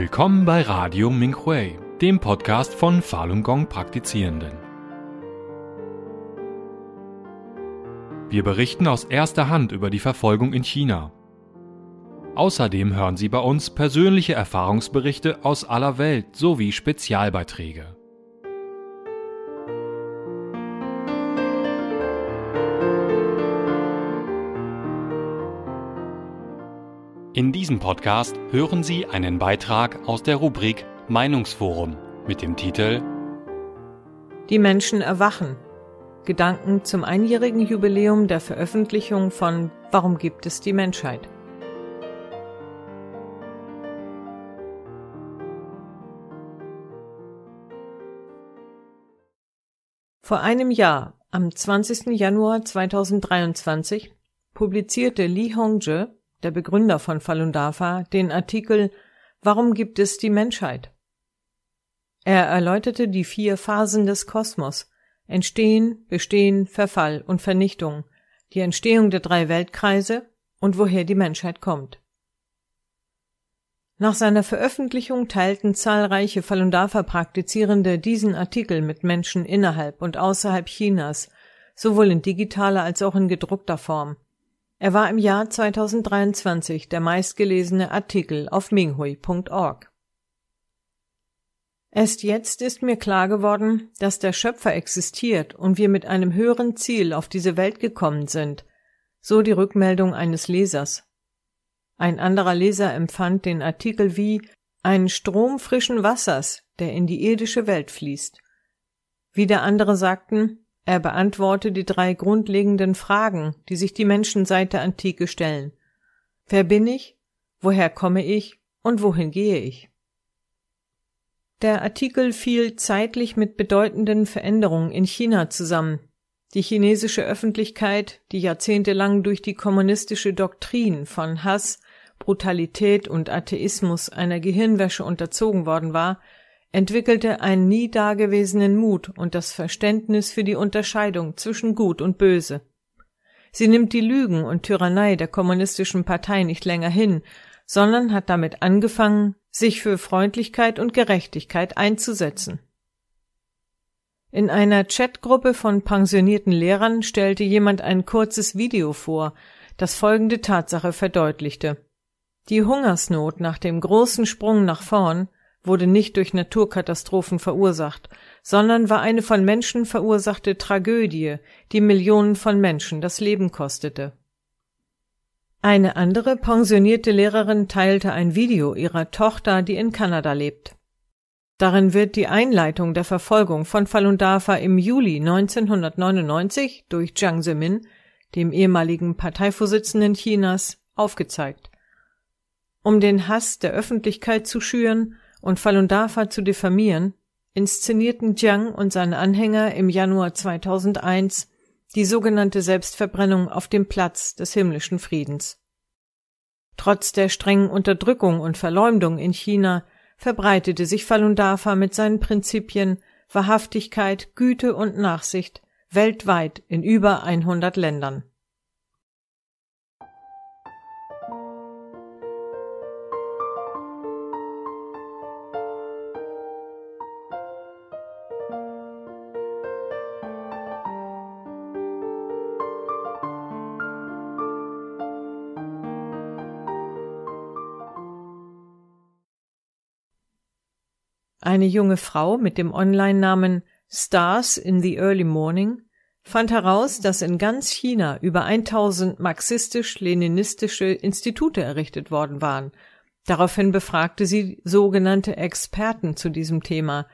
Willkommen bei Radio Minghui, dem Podcast von Falun Gong Praktizierenden. Wir berichten aus erster Hand über die Verfolgung in China. Außerdem hören Sie bei uns persönliche Erfahrungsberichte aus aller Welt sowie Spezialbeiträge. In diesem Podcast hören Sie einen Beitrag aus der Rubrik Meinungsforum mit dem Titel Die Menschen erwachen. Gedanken zum einjährigen Jubiläum der Veröffentlichung von Warum gibt es die Menschheit? Vor einem Jahr, am 20. Januar 2023, publizierte Li Hongzhi der Begründer von Falun Dafa, den Artikel Warum gibt es die Menschheit? Er erläuterte die vier Phasen des Kosmos Entstehen, Bestehen, Verfall und Vernichtung, die Entstehung der drei Weltkreise und woher die Menschheit kommt. Nach seiner Veröffentlichung teilten zahlreiche Falun Dafa Praktizierende diesen Artikel mit Menschen innerhalb und außerhalb Chinas, sowohl in digitaler als auch in gedruckter Form, er war im Jahr 2023 der meistgelesene Artikel auf minghui.org. Erst jetzt ist mir klar geworden, dass der Schöpfer existiert und wir mit einem höheren Ziel auf diese Welt gekommen sind, so die Rückmeldung eines Lesers. Ein anderer Leser empfand den Artikel wie einen Strom frischen Wassers, der in die irdische Welt fließt. Wieder andere sagten, er beantworte die drei grundlegenden Fragen, die sich die Menschen seit der Antike stellen. Wer bin ich? Woher komme ich? Und wohin gehe ich? Der Artikel fiel zeitlich mit bedeutenden Veränderungen in China zusammen. Die chinesische Öffentlichkeit, die jahrzehntelang durch die kommunistische Doktrin von Hass, Brutalität und Atheismus einer Gehirnwäsche unterzogen worden war, entwickelte einen nie dagewesenen Mut und das Verständnis für die Unterscheidung zwischen Gut und Böse. Sie nimmt die Lügen und Tyrannei der kommunistischen Partei nicht länger hin, sondern hat damit angefangen, sich für Freundlichkeit und Gerechtigkeit einzusetzen. In einer Chatgruppe von pensionierten Lehrern stellte jemand ein kurzes Video vor, das folgende Tatsache verdeutlichte. Die Hungersnot nach dem großen Sprung nach vorn wurde nicht durch Naturkatastrophen verursacht, sondern war eine von Menschen verursachte Tragödie, die Millionen von Menschen das Leben kostete. Eine andere pensionierte Lehrerin teilte ein Video ihrer Tochter, die in Kanada lebt. Darin wird die Einleitung der Verfolgung von Falun Dafa im Juli 1999 durch Jiang Zemin, dem ehemaligen Parteivorsitzenden Chinas, aufgezeigt. Um den Hass der Öffentlichkeit zu schüren, und Falun Dafa zu diffamieren, inszenierten Jiang und seine Anhänger im Januar 2001 die sogenannte Selbstverbrennung auf dem Platz des himmlischen Friedens. Trotz der strengen Unterdrückung und Verleumdung in China verbreitete sich Falun Dafa mit seinen Prinzipien Wahrhaftigkeit, Güte und Nachsicht weltweit in über 100 Ländern. Eine junge Frau mit dem Online-Namen Stars in the Early Morning fand heraus, dass in ganz China über 1000 marxistisch-leninistische Institute errichtet worden waren. Daraufhin befragte sie sogenannte Experten zu diesem Thema.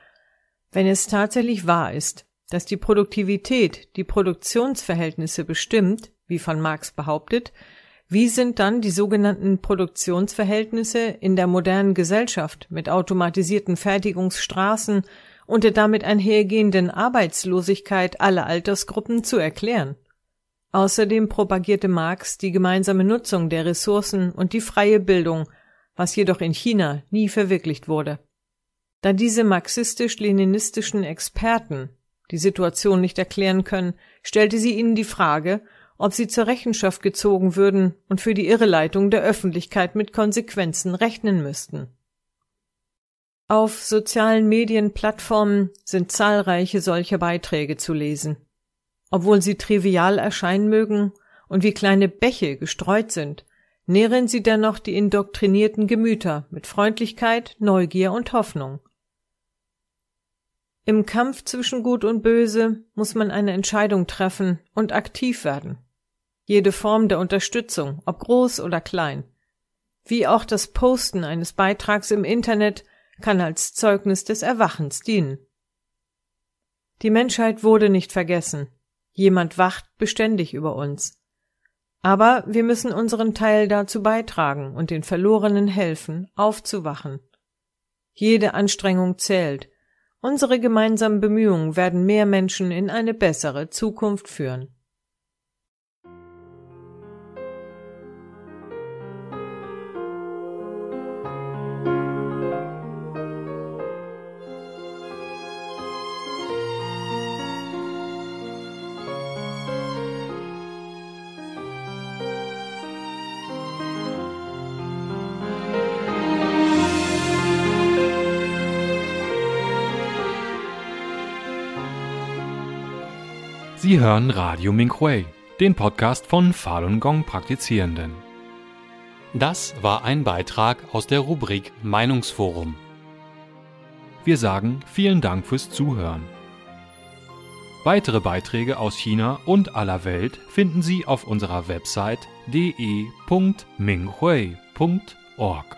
Wenn es tatsächlich wahr ist, dass die Produktivität die Produktionsverhältnisse bestimmt, wie von Marx behauptet, wie sind dann die sogenannten Produktionsverhältnisse in der modernen Gesellschaft mit automatisierten Fertigungsstraßen und der damit einhergehenden Arbeitslosigkeit aller Altersgruppen zu erklären? Außerdem propagierte Marx die gemeinsame Nutzung der Ressourcen und die freie Bildung, was jedoch in China nie verwirklicht wurde. Da diese marxistisch-leninistischen Experten die Situation nicht erklären können, stellte sie ihnen die Frage, ob sie zur Rechenschaft gezogen würden und für die Irreleitung der Öffentlichkeit mit Konsequenzen rechnen müssten. Auf sozialen Medienplattformen sind zahlreiche solcher Beiträge zu lesen. Obwohl sie trivial erscheinen mögen und wie kleine Bäche gestreut sind, nähren sie dennoch die indoktrinierten Gemüter mit Freundlichkeit, Neugier und Hoffnung. Im Kampf zwischen Gut und Böse muss man eine Entscheidung treffen und aktiv werden. Jede Form der Unterstützung, ob groß oder klein, wie auch das Posten eines Beitrags im Internet kann als Zeugnis des Erwachens dienen. Die Menschheit wurde nicht vergessen. Jemand wacht beständig über uns. Aber wir müssen unseren Teil dazu beitragen und den Verlorenen helfen, aufzuwachen. Jede Anstrengung zählt. Unsere gemeinsamen Bemühungen werden mehr Menschen in eine bessere Zukunft führen. Sie hören Radio Minkwei, den Podcast von Falun Gong Praktizierenden. Das war ein Beitrag aus der Rubrik Meinungsforum. Wir sagen vielen Dank fürs Zuhören. Weitere Beiträge aus China und aller Welt finden Sie auf unserer Website de.minghui.org.